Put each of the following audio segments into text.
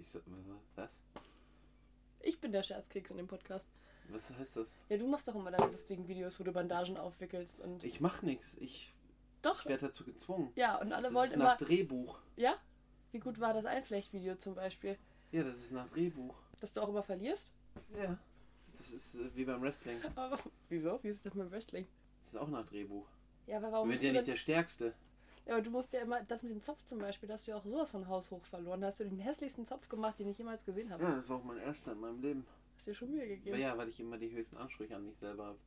Ich so, was? Ich bin der Scherzkeks in dem Podcast. Was heißt das? Ja, du machst doch immer deine lustigen Videos, wo du Bandagen aufwickelst und. Ich mach nichts. Ich, doch. ich werde dazu gezwungen. Ja, und alle Das wollen ist immer. nach Drehbuch. Ja? Wie gut war das Einflechtvideo zum Beispiel? Ja, das ist nach Drehbuch. Dass du auch immer verlierst? Ja. Das ist äh, wie beim Wrestling. Aber wieso? Wie ist das mit dem Wrestling? Das ist auch nach Drehbuch. Ja, aber Du warum bist musst ja du nicht der Stärkste. Ja, aber du musst ja immer, das mit dem Zopf zum Beispiel, da hast du ja auch sowas von Haus hoch verloren. Da hast du den hässlichsten Zopf gemacht, den ich jemals gesehen habe. Ja, das war auch mein erster in meinem Leben. Hast dir schon Mühe gegeben. Ja, weil ich immer die höchsten Ansprüche an mich selber habe.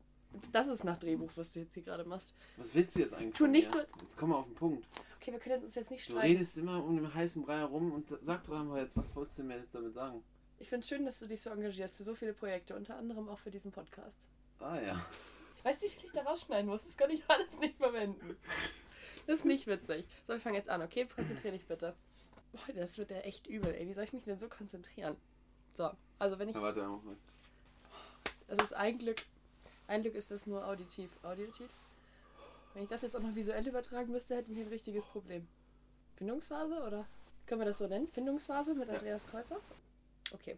Das ist nach Drehbuch, was du jetzt hier gerade machst. Was willst du jetzt eigentlich? Tu von nicht mir? so- Jetzt komm mal auf den Punkt. Okay, wir können uns jetzt nicht Du streiten. redest immer um den heißen Brei herum und sag doch einmal jetzt, was wolltest du mir jetzt damit sagen? Ich finde es schön, dass du dich so engagierst für so viele Projekte, unter anderem auch für diesen Podcast. Ah ja. Weißt du, wie viel ich da rausschneiden muss? Das kann ich alles nicht verwenden. Das ist nicht witzig. So, wir fangen jetzt an, okay? Konzentrier dich bitte. Boah, das wird ja echt übel, ey. Wie soll ich mich denn so konzentrieren? So, also wenn ich. Na, warte, Moment. Das ist ein Glück. Ein Glück ist das nur auditiv. Auditiv? Wenn ich das jetzt auch noch visuell übertragen müsste, hätten wir ein richtiges Problem. Findungsphase oder? Können wir das so nennen? Findungsphase mit. Andreas Kreuzer? Okay.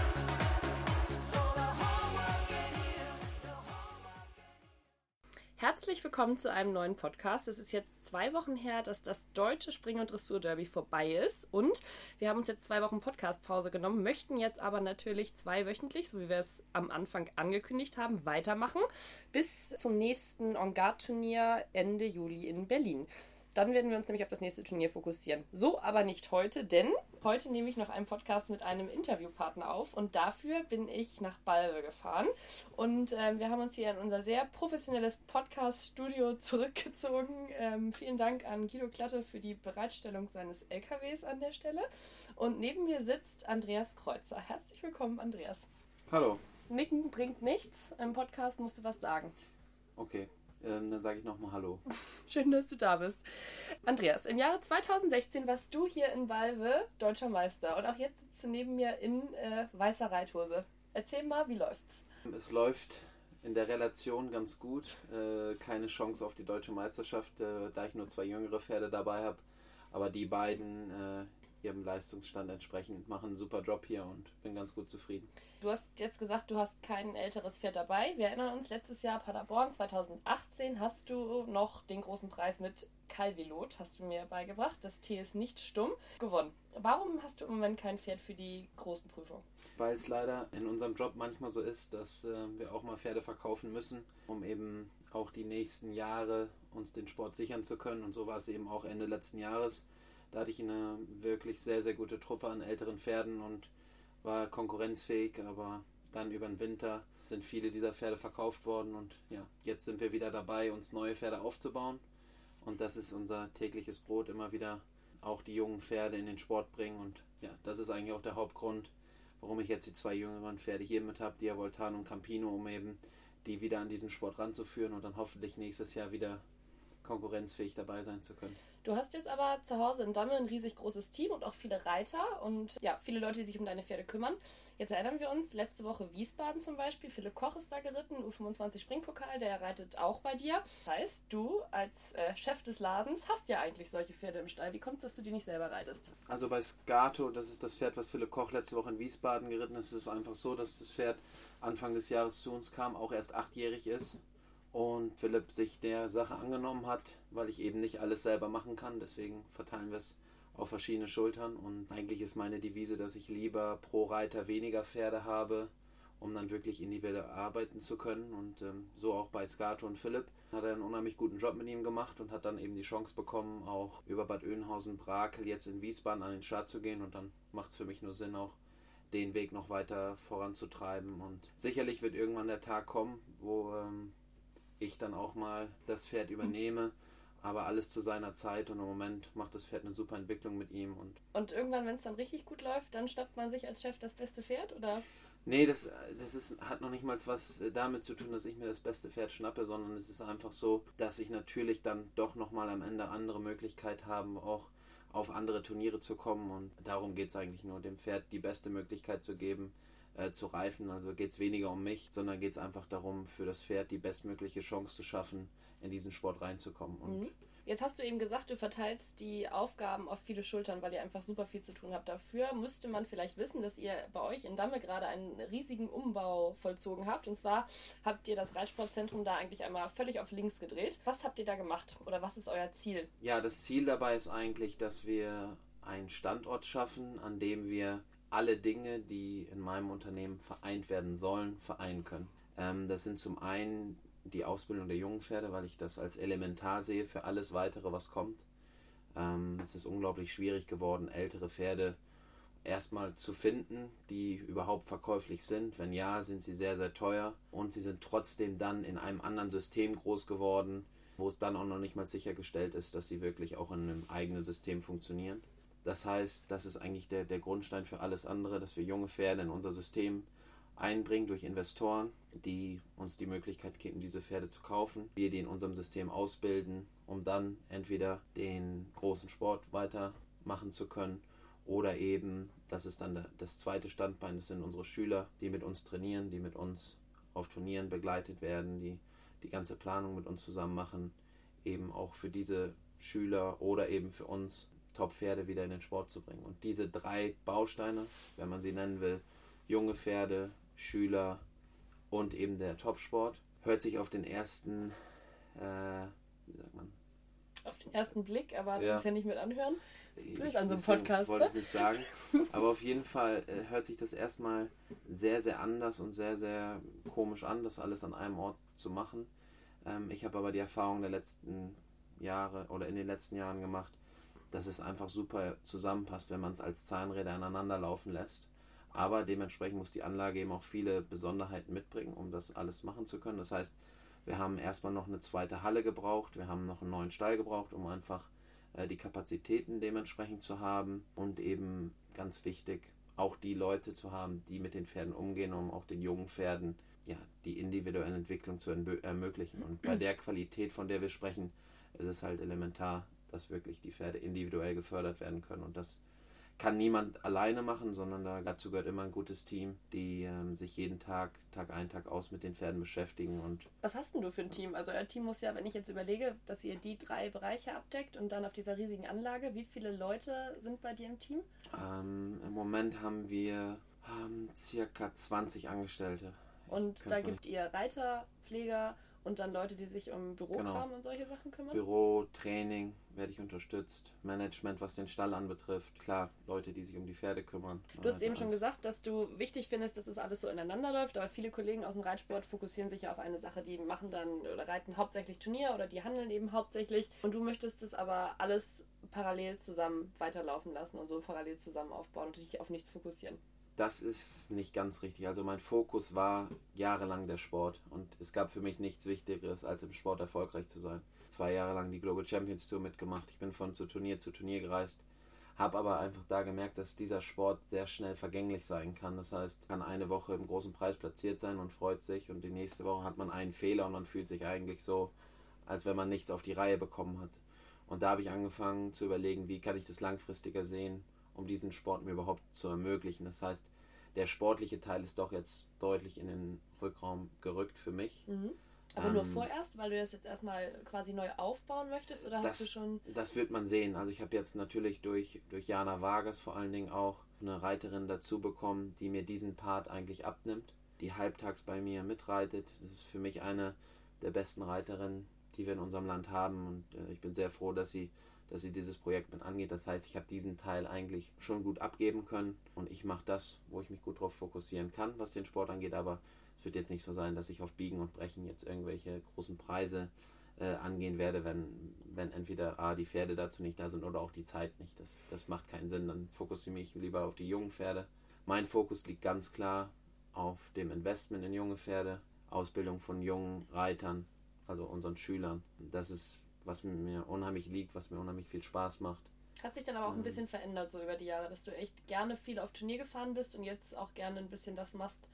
Herzlich willkommen zu einem neuen Podcast. Es ist jetzt zwei Wochen her, dass das deutsche Spring- und Dressur-Derby vorbei ist. Und wir haben uns jetzt zwei Wochen Podcast-Pause genommen, möchten jetzt aber natürlich zweiwöchentlich, so wie wir es am Anfang angekündigt haben, weitermachen. Bis zum nächsten On-Guard-Turnier Ende Juli in Berlin. Dann werden wir uns nämlich auf das nächste Turnier fokussieren. So aber nicht heute, denn heute nehme ich noch einen Podcast mit einem Interviewpartner auf und dafür bin ich nach Balve gefahren. Und ähm, wir haben uns hier in unser sehr professionelles Podcast-Studio zurückgezogen. Ähm, vielen Dank an Guido Klatte für die Bereitstellung seines LKWs an der Stelle. Und neben mir sitzt Andreas Kreuzer. Herzlich willkommen, Andreas. Hallo. Nicken bringt nichts. Im Podcast musst du was sagen. Okay. Ähm, dann sage ich nochmal Hallo. Schön, dass du da bist. Andreas, im Jahre 2016 warst du hier in Valve deutscher Meister und auch jetzt sitzt du neben mir in äh, weißer Reithose. Erzähl mal, wie läuft's? Es läuft in der Relation ganz gut. Äh, keine Chance auf die deutsche Meisterschaft, äh, da ich nur zwei jüngere Pferde dabei habe. Aber die beiden äh, ihrem Leistungsstand entsprechend machen einen super Job hier und bin ganz gut zufrieden. Du hast jetzt gesagt, du hast kein älteres Pferd dabei. Wir erinnern uns, letztes Jahr Paderborn 2018 hast du noch den großen Preis mit Calvilot, hast du mir beigebracht. Das T ist nicht stumm, gewonnen. Warum hast du im Moment kein Pferd für die großen Prüfungen? Weil es leider in unserem Job manchmal so ist, dass äh, wir auch mal Pferde verkaufen müssen, um eben auch die nächsten Jahre uns den Sport sichern zu können. Und so war es eben auch Ende letzten Jahres. Da hatte ich eine wirklich sehr, sehr gute Truppe an älteren Pferden und war konkurrenzfähig, aber dann über den Winter sind viele dieser Pferde verkauft worden und ja, jetzt sind wir wieder dabei, uns neue Pferde aufzubauen. Und das ist unser tägliches Brot, immer wieder auch die jungen Pferde in den Sport bringen. Und ja, das ist eigentlich auch der Hauptgrund, warum ich jetzt die zwei jüngeren Pferde hier mit habe, Diavoltan und Campino, um eben die wieder an diesen Sport ranzuführen und dann hoffentlich nächstes Jahr wieder konkurrenzfähig dabei sein zu können. Du hast jetzt aber zu Hause in Damme ein riesig großes Team und auch viele Reiter und ja, viele Leute, die sich um deine Pferde kümmern. Jetzt erinnern wir uns, letzte Woche Wiesbaden zum Beispiel, Philipp Koch ist da geritten, U25 Springpokal, der reitet auch bei dir. Das heißt, du als äh, Chef des Ladens hast ja eigentlich solche Pferde im Stall. Wie kommt es, dass du die nicht selber reitest? Also bei Scato, das ist das Pferd, was Philipp Koch letzte Woche in Wiesbaden geritten ist, ist es einfach so, dass das Pferd Anfang des Jahres zu uns kam, auch erst achtjährig ist und Philipp sich der Sache angenommen hat, weil ich eben nicht alles selber machen kann. Deswegen verteilen wir es auf verschiedene Schultern. Und eigentlich ist meine Devise, dass ich lieber pro Reiter weniger Pferde habe, um dann wirklich individuell arbeiten zu können. Und ähm, so auch bei Scato und Philipp hat er einen unheimlich guten Job mit ihm gemacht und hat dann eben die Chance bekommen, auch über Bad Oeynhausen, Brakel jetzt in Wiesbaden an den Start zu gehen. Und dann macht es für mich nur Sinn, auch den Weg noch weiter voranzutreiben. Und sicherlich wird irgendwann der Tag kommen, wo ähm, ich dann auch mal das Pferd übernehme. aber alles zu seiner Zeit und im Moment macht das Pferd eine super Entwicklung mit ihm. Und, und irgendwann, wenn es dann richtig gut läuft, dann schnappt man sich als Chef das beste Pferd, oder? Nee, das, das ist, hat noch nicht mal was damit zu tun, dass ich mir das beste Pferd schnappe, sondern es ist einfach so, dass ich natürlich dann doch nochmal am Ende andere Möglichkeit habe, auch auf andere Turniere zu kommen. Und darum geht es eigentlich nur, dem Pferd die beste Möglichkeit zu geben, äh, zu reifen. Also geht es weniger um mich, sondern geht es einfach darum, für das Pferd die bestmögliche Chance zu schaffen, in diesen Sport reinzukommen. Und mhm. Jetzt hast du eben gesagt, du verteilst die Aufgaben auf viele Schultern, weil ihr einfach super viel zu tun habt. Dafür müsste man vielleicht wissen, dass ihr bei euch in Damme gerade einen riesigen Umbau vollzogen habt. Und zwar habt ihr das Reitsportzentrum da eigentlich einmal völlig auf links gedreht. Was habt ihr da gemacht oder was ist euer Ziel? Ja, das Ziel dabei ist eigentlich, dass wir einen Standort schaffen, an dem wir alle Dinge, die in meinem Unternehmen vereint werden sollen, vereinen können. Ähm, das sind zum einen die Ausbildung der jungen Pferde, weil ich das als elementar sehe für alles weitere, was kommt. Ähm, es ist unglaublich schwierig geworden, ältere Pferde erstmal zu finden, die überhaupt verkäuflich sind. Wenn ja, sind sie sehr, sehr teuer und sie sind trotzdem dann in einem anderen System groß geworden, wo es dann auch noch nicht mal sichergestellt ist, dass sie wirklich auch in einem eigenen System funktionieren. Das heißt, das ist eigentlich der, der Grundstein für alles andere, dass wir junge Pferde in unser System einbringen durch Investoren, die uns die Möglichkeit geben, diese Pferde zu kaufen. Wir die in unserem System ausbilden, um dann entweder den großen Sport weitermachen zu können oder eben, das ist dann das zweite Standbein, das sind unsere Schüler, die mit uns trainieren, die mit uns auf Turnieren begleitet werden, die die ganze Planung mit uns zusammen machen, eben auch für diese Schüler oder eben für uns Top-Pferde wieder in den Sport zu bringen. Und diese drei Bausteine, wenn man sie nennen will, junge Pferde, Schüler und eben der Topsport. Hört sich auf den ersten, äh, wie sagt man? Auf den ersten Blick, aber das ja. ist ja nicht mit anhören. Vielleicht an so einem Podcast. Wollte ich nicht sagen. Aber auf jeden Fall äh, hört sich das erstmal sehr, sehr anders und sehr, sehr komisch an, das alles an einem Ort zu machen. Ähm, ich habe aber die Erfahrung der letzten Jahre oder in den letzten Jahren gemacht, dass es einfach super zusammenpasst, wenn man es als Zahnräder aneinander laufen lässt. Aber dementsprechend muss die Anlage eben auch viele Besonderheiten mitbringen, um das alles machen zu können. Das heißt, wir haben erstmal noch eine zweite Halle gebraucht, wir haben noch einen neuen Stall gebraucht, um einfach äh, die Kapazitäten dementsprechend zu haben und eben ganz wichtig, auch die Leute zu haben, die mit den Pferden umgehen, um auch den jungen Pferden ja, die individuelle Entwicklung zu ermöglichen. Und bei der Qualität, von der wir sprechen, ist es halt elementar, dass wirklich die Pferde individuell gefördert werden können und das kann niemand alleine machen, sondern da dazu gehört immer ein gutes Team, die ähm, sich jeden Tag, Tag ein, Tag aus mit den Pferden beschäftigen. Und Was hast denn du für ein Team? Also euer Team muss ja, wenn ich jetzt überlege, dass ihr die drei Bereiche abdeckt und dann auf dieser riesigen Anlage, wie viele Leute sind bei dir im Team? Ähm, Im Moment haben wir ähm, circa 20 Angestellte. Und da gibt ihr Reiter, Pfleger und dann Leute, die sich um Bürokram genau. und solche Sachen kümmern? Büro, Training werde ich unterstützt. Management, was den Stall anbetrifft. Klar, Leute, die sich um die Pferde kümmern. Du hast eben schon gesagt, dass du wichtig findest, dass es das alles so ineinander läuft. Aber viele Kollegen aus dem Reitsport fokussieren sich ja auf eine Sache. Die machen dann oder reiten hauptsächlich Turnier oder die handeln eben hauptsächlich. Und du möchtest es aber alles parallel zusammen weiterlaufen lassen und so parallel zusammen aufbauen und dich auf nichts fokussieren das ist nicht ganz richtig. Also mein Fokus war jahrelang der Sport und es gab für mich nichts Wichtigeres, als im Sport erfolgreich zu sein. Zwei Jahre lang die Global Champions Tour mitgemacht. Ich bin von zu Turnier zu Turnier gereist, habe aber einfach da gemerkt, dass dieser Sport sehr schnell vergänglich sein kann. Das heißt, kann eine Woche im großen Preis platziert sein und freut sich und die nächste Woche hat man einen Fehler und man fühlt sich eigentlich so, als wenn man nichts auf die Reihe bekommen hat. Und da habe ich angefangen zu überlegen, wie kann ich das langfristiger sehen um diesen Sport mir überhaupt zu ermöglichen. Das heißt, der sportliche Teil ist doch jetzt deutlich in den Rückraum gerückt für mich. Mhm. Aber ähm, nur vorerst, weil du das jetzt erstmal quasi neu aufbauen möchtest oder das, hast du schon. Das wird man sehen. Also ich habe jetzt natürlich durch, durch Jana Vargas vor allen Dingen auch eine Reiterin dazu bekommen, die mir diesen Part eigentlich abnimmt, die halbtags bei mir mitreitet. Das ist für mich eine der besten Reiterinnen, die wir in unserem Land haben und äh, ich bin sehr froh, dass sie dass sie dieses Projekt mit angeht. Das heißt, ich habe diesen Teil eigentlich schon gut abgeben können und ich mache das, wo ich mich gut darauf fokussieren kann, was den Sport angeht. Aber es wird jetzt nicht so sein, dass ich auf Biegen und Brechen jetzt irgendwelche großen Preise äh, angehen werde, wenn, wenn entweder A, die Pferde dazu nicht da sind oder auch die Zeit nicht. Das, das macht keinen Sinn. Dann fokussiere ich mich lieber auf die jungen Pferde. Mein Fokus liegt ganz klar auf dem Investment in junge Pferde, Ausbildung von jungen Reitern, also unseren Schülern. Das ist was mir unheimlich liegt, was mir unheimlich viel Spaß macht. Hat sich dann aber auch ein ähm. bisschen verändert so über die Jahre, dass du echt gerne viel auf Turnier gefahren bist und jetzt auch gerne ein bisschen das machst,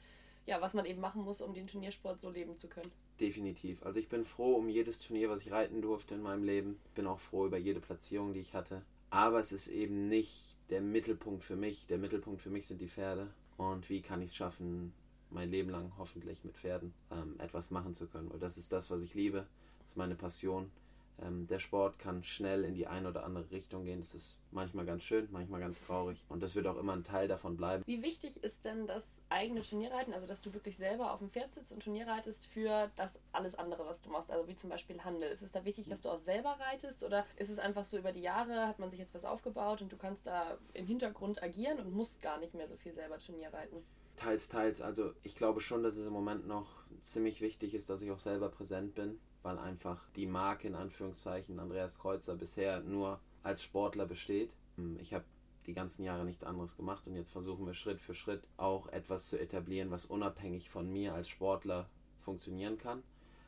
ja, was man eben machen muss, um den Turniersport so leben zu können. Definitiv. Also ich bin froh um jedes Turnier, was ich reiten durfte in meinem Leben. Bin auch froh über jede Platzierung, die ich hatte. Aber es ist eben nicht der Mittelpunkt für mich. Der Mittelpunkt für mich sind die Pferde. Und wie kann ich es schaffen, mein Leben lang hoffentlich mit Pferden ähm, etwas machen zu können? Weil das ist das, was ich liebe. Das ist meine Passion. Ähm, der Sport kann schnell in die eine oder andere Richtung gehen. Das ist manchmal ganz schön, manchmal ganz traurig. Und das wird auch immer ein Teil davon bleiben. Wie wichtig ist denn das eigene Turnierreiten, also dass du wirklich selber auf dem Pferd sitzt und Turnier reitest für das alles andere, was du machst, also wie zum Beispiel Handel? Ist es da wichtig, dass du auch selber reitest oder ist es einfach so über die Jahre, hat man sich jetzt was aufgebaut und du kannst da im Hintergrund agieren und musst gar nicht mehr so viel selber Turnier reiten? Teils, teils. Also ich glaube schon, dass es im Moment noch ziemlich wichtig ist, dass ich auch selber präsent bin weil einfach die Marke in Anführungszeichen Andreas Kreuzer bisher nur als Sportler besteht. Hm, ich habe die ganzen Jahre nichts anderes gemacht und jetzt versuchen wir Schritt für Schritt auch etwas zu etablieren, was unabhängig von mir als Sportler funktionieren kann.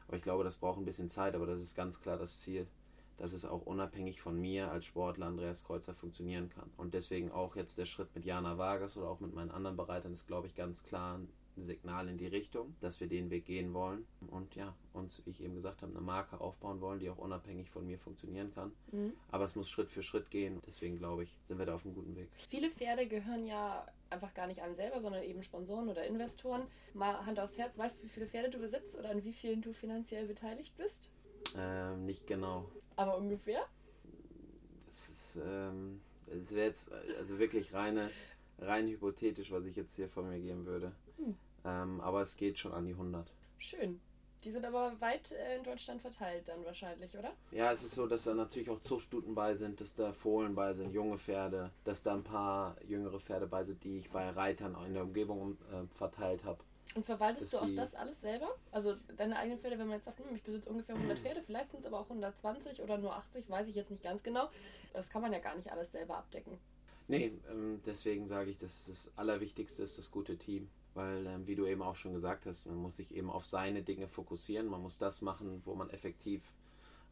Aber ich glaube, das braucht ein bisschen Zeit, aber das ist ganz klar das Ziel, dass es auch unabhängig von mir als Sportler Andreas Kreuzer funktionieren kann. Und deswegen auch jetzt der Schritt mit Jana Vargas oder auch mit meinen anderen Bereitern ist, glaube ich, ganz klar Signal in die Richtung, dass wir den Weg gehen wollen und ja, uns, wie ich eben gesagt habe, eine Marke aufbauen wollen, die auch unabhängig von mir funktionieren kann. Mhm. Aber es muss Schritt für Schritt gehen. Deswegen glaube ich, sind wir da auf einem guten Weg. Viele Pferde gehören ja einfach gar nicht einem selber, sondern eben Sponsoren oder Investoren. Mal Hand aufs Herz, weißt du, wie viele Pferde du besitzt oder an wie vielen du finanziell beteiligt bist? Ähm, nicht genau. Aber ungefähr? Das ist, ähm, das wäre jetzt also wirklich reine, rein hypothetisch, was ich jetzt hier von mir geben würde. Hm. Ähm, aber es geht schon an die 100. Schön. Die sind aber weit äh, in Deutschland verteilt dann wahrscheinlich, oder? Ja, es ist so, dass da natürlich auch Zuchtstuten bei sind, dass da Fohlen bei sind, junge Pferde, dass da ein paar jüngere Pferde bei sind, die ich bei Reitern in der Umgebung äh, verteilt habe. Und verwaltest du auch das alles selber? Also deine eigenen Pferde, wenn man jetzt sagt, hm, ich besitze ungefähr 100 Pferde, vielleicht sind es aber auch 120 oder nur 80, weiß ich jetzt nicht ganz genau. Das kann man ja gar nicht alles selber abdecken. Nee, ähm, deswegen sage ich, dass das Allerwichtigste ist das gute Team weil, ähm, wie du eben auch schon gesagt hast, man muss sich eben auf seine Dinge fokussieren, man muss das machen, wo man effektiv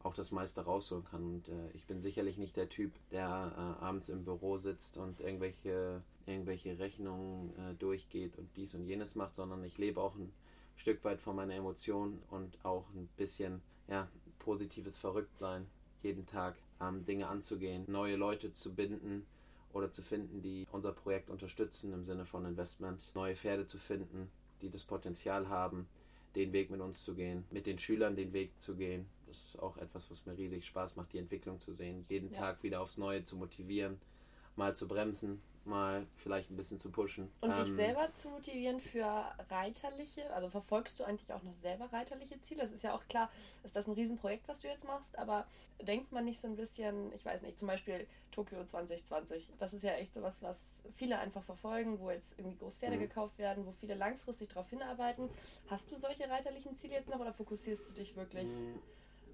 auch das meiste rausholen kann. Und äh, ich bin sicherlich nicht der Typ, der äh, abends im Büro sitzt und irgendwelche, irgendwelche Rechnungen äh, durchgeht und dies und jenes macht, sondern ich lebe auch ein Stück weit von meiner Emotion und auch ein bisschen ja, positives Verrücktsein jeden Tag ähm, Dinge anzugehen, neue Leute zu binden, oder zu finden, die unser Projekt unterstützen im Sinne von Investment, neue Pferde zu finden, die das Potenzial haben, den Weg mit uns zu gehen, mit den Schülern den Weg zu gehen. Das ist auch etwas, was mir riesig Spaß macht, die Entwicklung zu sehen, jeden ja. Tag wieder aufs Neue zu motivieren, mal zu bremsen, mal vielleicht ein bisschen zu pushen. Und ähm, dich selber zu motivieren für reiterliche, also verfolgst du eigentlich auch noch selber reiterliche Ziele? Es ist ja auch klar, ist das ein Riesenprojekt, was du jetzt machst, aber denkt man nicht so ein bisschen, ich weiß nicht, zum Beispiel Tokio 2020, das ist ja echt sowas, was viele einfach verfolgen, wo jetzt irgendwie Großpferde mhm. gekauft werden, wo viele langfristig darauf hinarbeiten. Hast du solche reiterlichen Ziele jetzt noch oder fokussierst du dich wirklich mhm.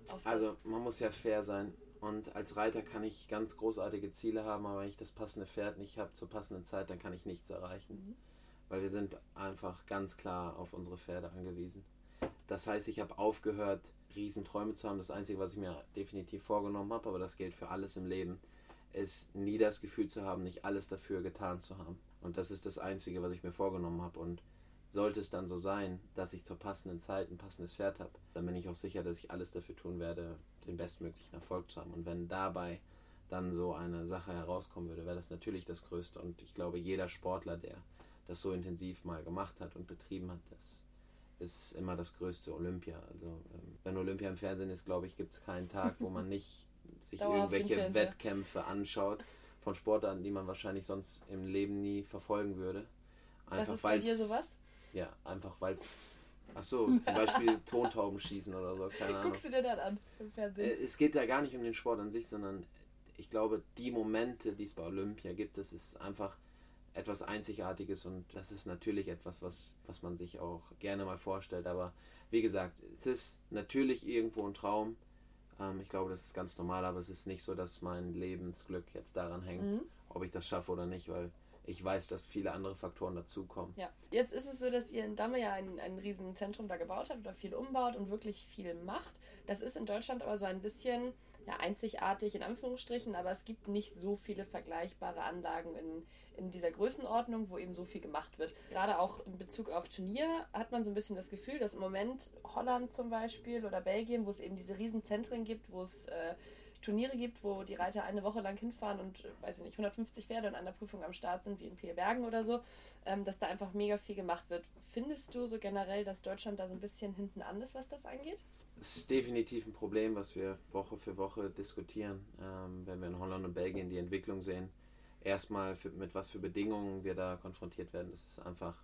auf? Also man muss ja fair sein und als Reiter kann ich ganz großartige Ziele haben, aber wenn ich das passende Pferd nicht habe zur passenden Zeit, dann kann ich nichts erreichen. Mhm. Weil wir sind einfach ganz klar auf unsere Pferde angewiesen. Das heißt, ich habe aufgehört, Riesenträume zu haben. Das Einzige, was ich mir definitiv vorgenommen habe, aber das gilt für alles im Leben, ist nie das Gefühl zu haben, nicht alles dafür getan zu haben. Und das ist das Einzige, was ich mir vorgenommen habe. Und sollte es dann so sein, dass ich zur passenden Zeit ein passendes Pferd habe, dann bin ich auch sicher, dass ich alles dafür tun werde, den bestmöglichen Erfolg zu haben. Und wenn dabei dann so eine Sache herauskommen würde, wäre das natürlich das Größte. Und ich glaube, jeder Sportler, der das so intensiv mal gemacht hat und betrieben hat, das ist immer das größte Olympia. Also ähm, wenn Olympia im Fernsehen ist, glaube ich, gibt es keinen Tag, wo man nicht sich irgendwelche Wettkämpfe anschaut von Sportarten, die man wahrscheinlich sonst im Leben nie verfolgen würde. Einfach Was ist bei dir sowas? Ja, einfach weil es Ach so, zum Beispiel Tontauben schießen oder so, keine Ahnung. Guckst du dir dann an im Fernsehen? Äh, es geht ja gar nicht um den Sport an sich, sondern ich glaube, die Momente, die es bei Olympia gibt, das ist einfach etwas Einzigartiges und das ist natürlich etwas, was, was man sich auch gerne mal vorstellt. Aber wie gesagt, es ist natürlich irgendwo ein Traum. Ähm, ich glaube, das ist ganz normal, aber es ist nicht so, dass mein Lebensglück jetzt daran hängt, mhm. ob ich das schaffe oder nicht, weil ich weiß, dass viele andere Faktoren dazukommen. Ja, jetzt ist es so, dass ihr in Damme ja ein, ein riesen da gebaut habt oder viel umbaut und wirklich viel macht. Das ist in Deutschland aber so ein bisschen ja, einzigartig in Anführungsstrichen, aber es gibt nicht so viele vergleichbare Anlagen in, in dieser Größenordnung, wo eben so viel gemacht wird. Gerade auch in Bezug auf Turnier hat man so ein bisschen das Gefühl, dass im Moment Holland zum Beispiel oder Belgien, wo es eben diese riesen Zentren gibt, wo es äh, Turniere gibt, wo die Reiter eine Woche lang hinfahren und, weiß ich nicht, 150 Pferde in einer Prüfung am Start sind, wie in Pierbergen oder so, ähm, dass da einfach mega viel gemacht wird. Findest du so generell, dass Deutschland da so ein bisschen hinten an ist, was das angeht? Das ist definitiv ein Problem, was wir Woche für Woche diskutieren, ähm, wenn wir in Holland und Belgien die Entwicklung sehen. Erstmal für, mit was für Bedingungen wir da konfrontiert werden. Das ist einfach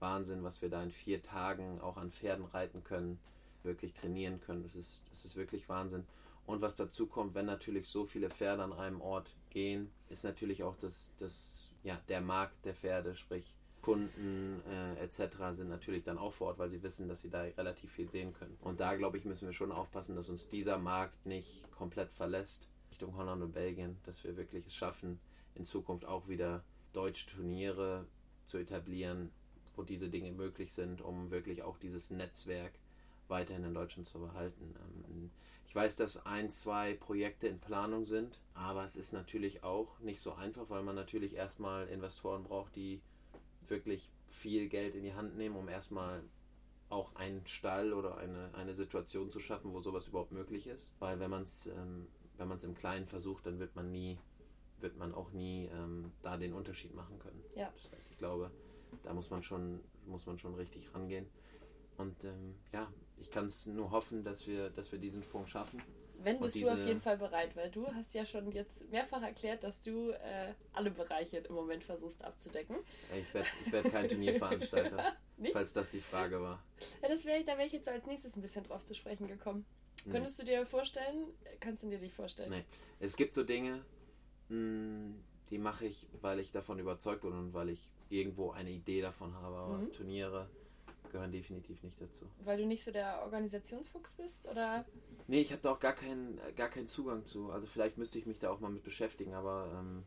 Wahnsinn, was wir da in vier Tagen auch an Pferden reiten können, wirklich trainieren können. Das ist, das ist wirklich Wahnsinn. Und was dazu kommt, wenn natürlich so viele Pferde an einem Ort gehen, ist natürlich auch das, das, ja, der Markt der Pferde, sprich Kunden äh, etc. sind natürlich dann auch vor Ort, weil sie wissen, dass sie da relativ viel sehen können. Und da, glaube ich, müssen wir schon aufpassen, dass uns dieser Markt nicht komplett verlässt Richtung Holland und Belgien, dass wir wirklich es schaffen, in Zukunft auch wieder Deutsch-Turniere zu etablieren, wo diese Dinge möglich sind, um wirklich auch dieses Netzwerk weiterhin in Deutschland zu behalten. Ähm, ich weiß, dass ein, zwei Projekte in Planung sind, aber es ist natürlich auch nicht so einfach, weil man natürlich erstmal Investoren braucht, die wirklich viel Geld in die Hand nehmen, um erstmal auch einen Stall oder eine, eine Situation zu schaffen, wo sowas überhaupt möglich ist. Weil wenn man es ähm, wenn man es im Kleinen versucht, dann wird man nie, wird man auch nie ähm, da den Unterschied machen können. Ja. Das heißt, ich glaube, da muss man schon, muss man schon richtig rangehen. Und ähm, ja, ich kann es nur hoffen, dass wir, dass wir diesen Sprung schaffen. Wenn bist du auf jeden Fall bereit, weil du hast ja schon jetzt mehrfach erklärt, dass du äh, alle Bereiche im Moment versuchst abzudecken. Ich werde ich werd kein Turnierveranstalter, falls das die Frage war. Ja, das wär, da wäre ich jetzt als nächstes ein bisschen drauf zu sprechen gekommen. Nee. Könntest du dir vorstellen? Kannst du dir nicht vorstellen? Nee. Es gibt so Dinge, mh, mm, die mache ich, weil ich davon überzeugt bin und weil ich irgendwo eine Idee davon habe. Aber mhm. Turniere gehören definitiv nicht dazu. Weil du nicht so der Organisationsfuchs bist? Oder? Nee, ich habe da auch gar keinen, gar keinen Zugang zu. Also vielleicht müsste ich mich da auch mal mit beschäftigen, aber ähm,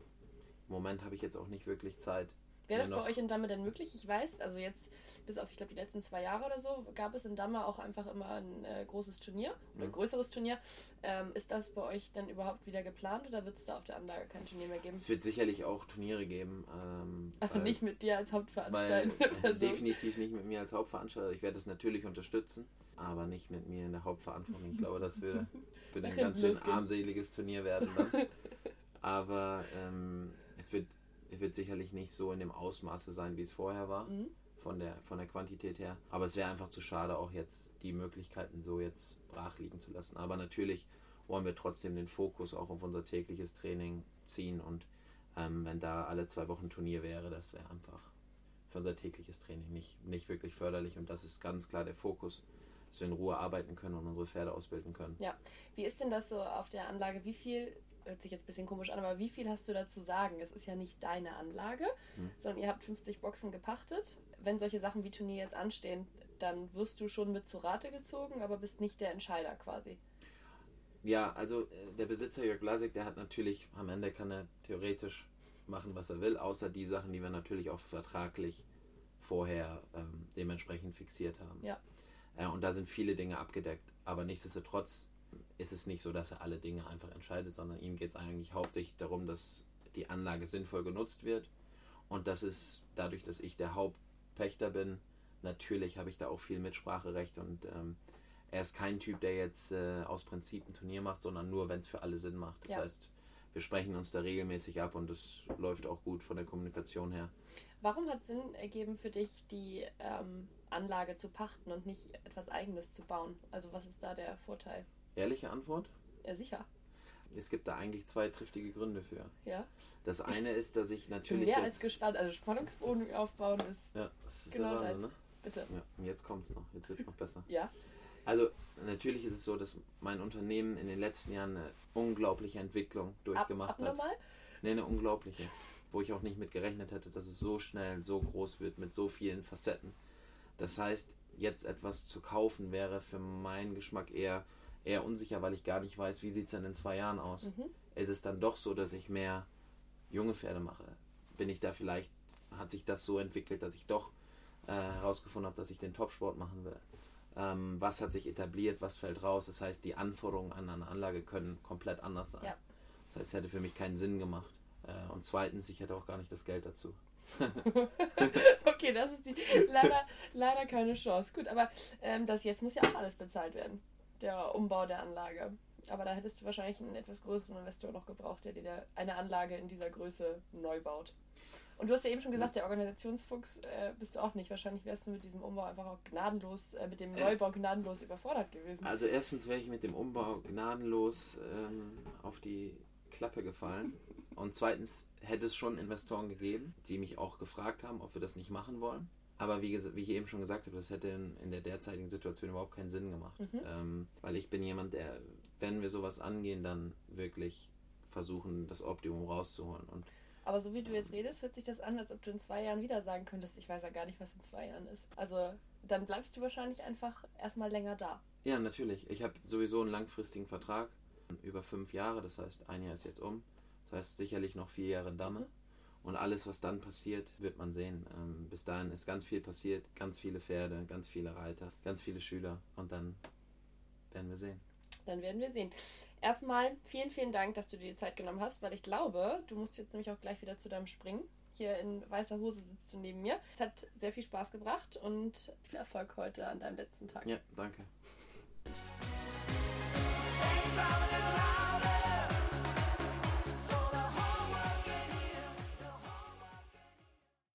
im Moment habe ich jetzt auch nicht wirklich Zeit. Wäre das bei euch in Damme denn möglich? Ich weiß, also jetzt bis auf, ich glaube, die letzten zwei Jahre oder so, gab es in Damme auch einfach immer ein äh, großes Turnier oder ein größeres Turnier. Ähm, ist das bei euch dann überhaupt wieder geplant oder wird es da auf der Anlage kein Turnier mehr geben? Es wird sicherlich auch Turniere geben. Ähm, Aber weil, nicht mit dir als Hauptveranstalter. Definitiv nicht mit mir als Hauptveranstalter. Ich werde es natürlich unterstützen, aber nicht mit mir in der Hauptverantwortung. Ich glaube, das würde, würde ein ganz schön armseliges Turnier werden dann. Aber ähm, es wird wird sicherlich nicht so in dem Ausmaße sein, wie es vorher war, mhm. von, der, von der Quantität her. Aber es wäre einfach zu schade, auch jetzt die Möglichkeiten so jetzt brach liegen zu lassen. Aber natürlich wollen wir trotzdem den Fokus auch auf unser tägliches Training ziehen und ähm, wenn da alle zwei Wochen Turnier wäre, das wäre einfach für unser tägliches Training nicht, nicht wirklich förderlich und das ist ganz klar der Fokus dass wir in Ruhe arbeiten können und unsere Pferde ausbilden können. Ja, wie ist denn das so auf der Anlage? Wie viel hört sich jetzt ein bisschen komisch an, aber wie viel hast du dazu sagen? Es ist ja nicht deine Anlage, hm. sondern ihr habt 50 Boxen gepachtet. Wenn solche Sachen wie Turnier jetzt anstehen, dann wirst du schon mit zu Rate gezogen, aber bist nicht der Entscheider quasi. Ja, also äh, der Besitzer Jörg Lasek, der hat natürlich, am Ende kann er theoretisch machen, was er will, außer die Sachen, die wir natürlich auch vertraglich vorher ähm, dementsprechend fixiert haben. Ja. Äh, und da sind viele Dinge abgedeckt. Aber nichtsdestotrotz ist es nicht so, dass er alle Dinge einfach entscheidet, sondern ihm geht es eigentlich hauptsächlich darum, dass die Anlage sinnvoll genutzt wird. Und das ist dadurch, dass ich der Hauptpächter bin, natürlich habe ich da auch viel Mitspracherecht und ähm, er ist kein Typ, der jetzt äh, aus Prinzip ein Turnier macht, sondern nur, wenn es für alle Sinn macht. Das ja. heißt, wir sprechen uns da regelmäßig ab und es läuft auch gut von der Kommunikation her. Warum hat es Sinn ergeben für dich, die ähm, Anlage zu pachten und nicht etwas Eigenes zu bauen? Also was ist da der Vorteil? Ehrliche Antwort? Ja, sicher. Es gibt da eigentlich zwei triftige Gründe für. Ja. Das eine ist, dass ich natürlich. Mehr als gespannt. Also Spannungsbogen aufbauen ist. Ja, das ist genau Wahnsinn, ne? Bitte. Ja, und jetzt kommt es noch. Jetzt wird es noch besser. ja. Also, natürlich ist es so, dass mein Unternehmen in den letzten Jahren eine unglaubliche Entwicklung durchgemacht ab, hat. Nee, eine unglaubliche. Wo ich auch nicht mit gerechnet hätte, dass es so schnell, so groß wird, mit so vielen Facetten. Das heißt, jetzt etwas zu kaufen wäre für meinen Geschmack eher eher unsicher, weil ich gar nicht weiß, wie sieht es denn in zwei Jahren aus. Mhm. Ist es dann doch so, dass ich mehr junge Pferde mache? bin ich da vielleicht, hat sich das so entwickelt, dass ich doch äh, herausgefunden habe, dass ich den Topsport machen will. Ähm, was hat sich etabliert, was fällt raus? Das heißt, die Anforderungen an eine Anlage können komplett anders sein. Ja. Das heißt, es hätte für mich keinen Sinn gemacht. Äh, und zweitens, ich hätte auch gar nicht das Geld dazu. okay, das ist die leider, leider keine Chance. Gut, aber ähm, das jetzt muss ja auch alles bezahlt werden. Der Umbau der Anlage. Aber da hättest du wahrscheinlich einen etwas größeren Investor noch gebraucht, der dir eine Anlage in dieser Größe neu baut. Und du hast ja eben schon gesagt, der Organisationsfuchs äh, bist du auch nicht. Wahrscheinlich wärst du mit diesem Umbau einfach auch gnadenlos, äh, mit dem Neubau gnadenlos überfordert gewesen. Also erstens wäre ich mit dem Umbau gnadenlos ähm, auf die Klappe gefallen. Und zweitens hätte es schon Investoren gegeben, die mich auch gefragt haben, ob wir das nicht machen wollen. Aber wie, wie ich eben schon gesagt habe, das hätte in, in der derzeitigen Situation überhaupt keinen Sinn gemacht. Mhm. Ähm, weil ich bin jemand, der, wenn wir sowas angehen, dann wirklich versuchen, das Optimum rauszuholen. Und aber so wie du jetzt redest, hört sich das an, als ob du in zwei Jahren wieder sagen könntest, ich weiß ja gar nicht, was in zwei Jahren ist. Also dann bleibst du wahrscheinlich einfach erstmal länger da. Ja, natürlich. Ich habe sowieso einen langfristigen Vertrag über fünf Jahre, das heißt, ein Jahr ist jetzt um. Das heißt sicherlich noch vier Jahre Damme. Und alles, was dann passiert, wird man sehen. Ähm, bis dahin ist ganz viel passiert, ganz viele Pferde, ganz viele Reiter, ganz viele Schüler. Und dann werden wir sehen. Dann werden wir sehen. Erstmal vielen, vielen Dank, dass du dir die Zeit genommen hast, weil ich glaube, du musst jetzt nämlich auch gleich wieder zu deinem Springen. Hier in weißer Hose sitzt du neben mir. Es hat sehr viel Spaß gebracht und viel Erfolg heute an deinem letzten Tag. Ja, danke.